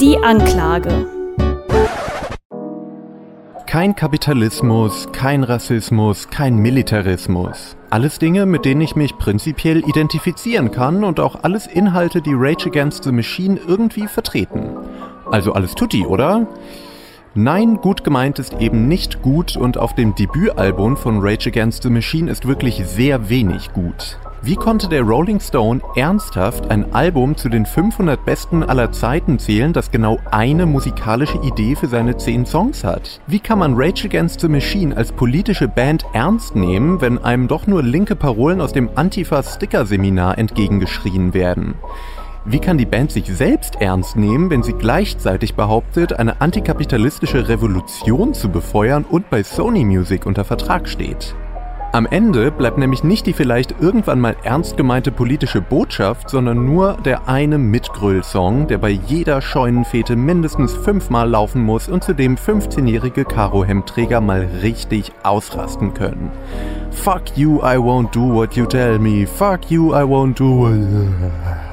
Die Anklage. Kein Kapitalismus, kein Rassismus, kein Militarismus. Alles Dinge, mit denen ich mich prinzipiell identifizieren kann und auch alles Inhalte, die Rage Against the Machine irgendwie vertreten. Also alles tutti, oder? Nein, gut gemeint ist eben nicht gut und auf dem Debütalbum von Rage Against the Machine ist wirklich sehr wenig gut. Wie konnte der Rolling Stone ernsthaft ein Album zu den 500 besten aller Zeiten zählen, das genau eine musikalische Idee für seine 10 Songs hat? Wie kann man Rage Against the Machine als politische Band ernst nehmen, wenn einem doch nur linke Parolen aus dem Antifa-Sticker-Seminar entgegengeschrien werden? Wie kann die Band sich selbst ernst nehmen, wenn sie gleichzeitig behauptet, eine antikapitalistische Revolution zu befeuern und bei Sony Music unter Vertrag steht? Am Ende bleibt nämlich nicht die vielleicht irgendwann mal ernst gemeinte politische Botschaft, sondern nur der eine Mitgröll-Song, der bei jeder Scheunenfete mindestens fünfmal laufen muss und zu dem 15-jährige Karo-Hemdträger mal richtig ausrasten können. Fuck you, I won't do what you tell me. Fuck you, I won't do what...